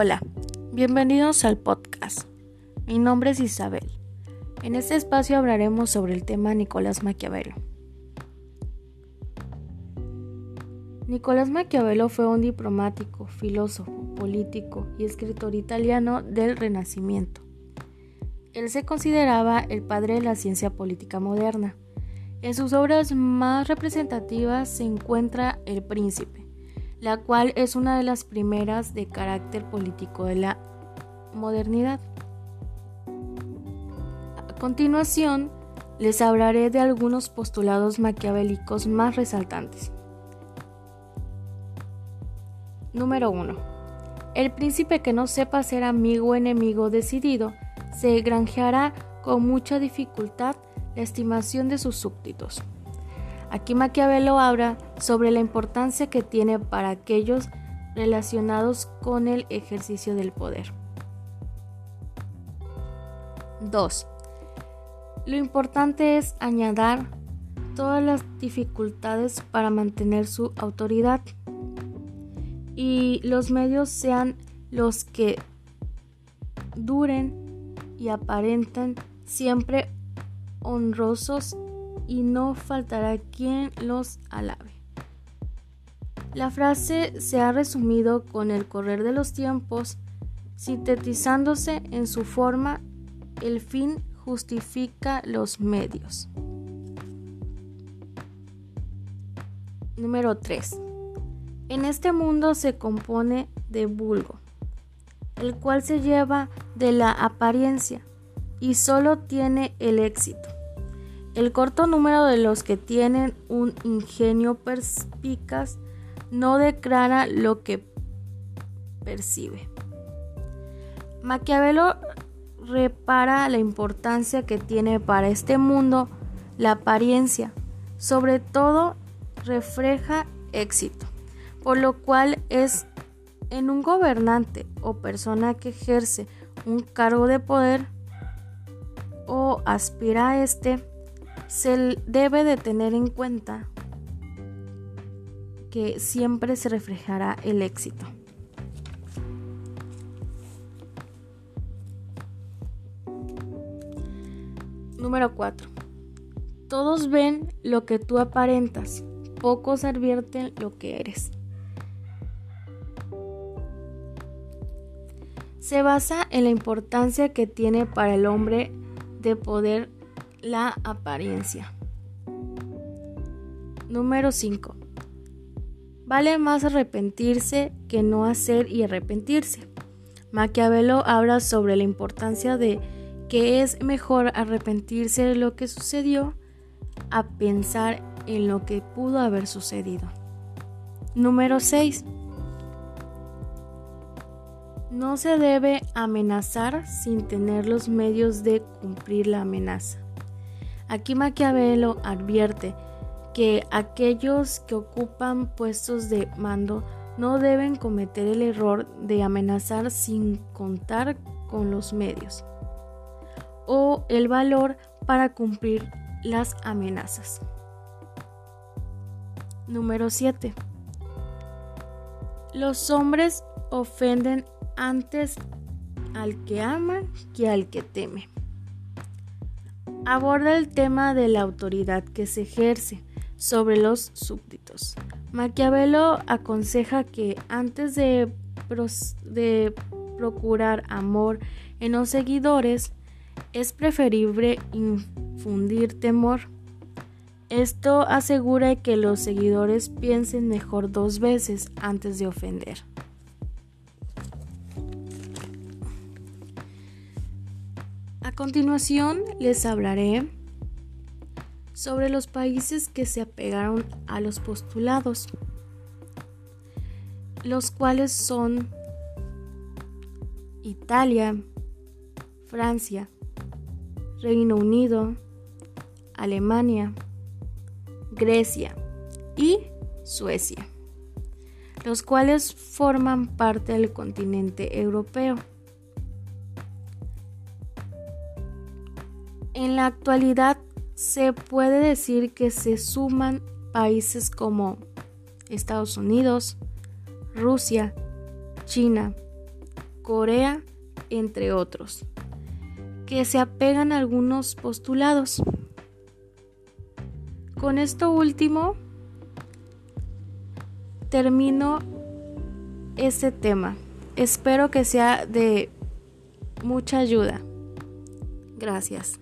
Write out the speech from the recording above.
Hola, bienvenidos al podcast. Mi nombre es Isabel. En este espacio hablaremos sobre el tema Nicolás Maquiavelo. Nicolás Maquiavelo fue un diplomático, filósofo, político y escritor italiano del Renacimiento. Él se consideraba el padre de la ciencia política moderna. En sus obras más representativas se encuentra El Príncipe, la cual es una de las primeras de carácter político de la modernidad. A continuación, les hablaré de algunos postulados maquiavélicos más resaltantes. Número 1. El príncipe que no sepa ser amigo o enemigo decidido se granjeará con mucha dificultad la estimación de sus súbditos. Aquí Maquiavelo habla sobre la importancia que tiene para aquellos relacionados con el ejercicio del poder. 2. Lo importante es añadir todas las dificultades para mantener su autoridad y los medios sean los que duren y aparenten siempre honrosos y no faltará quien los alabe. La frase se ha resumido con el correr de los tiempos, sintetizándose en su forma, el fin justifica los medios. Número 3. En este mundo se compone de vulgo, el cual se lleva de la apariencia y solo tiene el éxito. El corto número de los que tienen un ingenio perspicaz no declara lo que percibe. Maquiavelo repara la importancia que tiene para este mundo la apariencia, sobre todo refleja éxito, por lo cual es en un gobernante o persona que ejerce un cargo de poder o aspira a este, se debe de tener en cuenta que siempre se reflejará el éxito. Número 4. Todos ven lo que tú aparentas, pocos advierten lo que eres. Se basa en la importancia que tiene para el hombre de poder la apariencia. Número 5. Vale más arrepentirse que no hacer y arrepentirse. Maquiavelo habla sobre la importancia de que es mejor arrepentirse de lo que sucedió a pensar en lo que pudo haber sucedido. Número 6. No se debe amenazar sin tener los medios de cumplir la amenaza. Aquí Maquiavelo advierte que aquellos que ocupan puestos de mando no deben cometer el error de amenazar sin contar con los medios o el valor para cumplir las amenazas. Número 7. Los hombres ofenden antes al que ama que al que teme aborda el tema de la autoridad que se ejerce sobre los súbditos. Maquiavelo aconseja que antes de, de procurar amor en los seguidores, es preferible infundir temor. Esto asegura que los seguidores piensen mejor dos veces antes de ofender. Continuación les hablaré sobre los países que se apegaron a los postulados, los cuales son Italia, Francia, Reino Unido, Alemania, Grecia y Suecia, los cuales forman parte del continente europeo. En la actualidad se puede decir que se suman países como Estados Unidos, Rusia, China, Corea, entre otros, que se apegan a algunos postulados. Con esto último, termino este tema. Espero que sea de mucha ayuda. Gracias.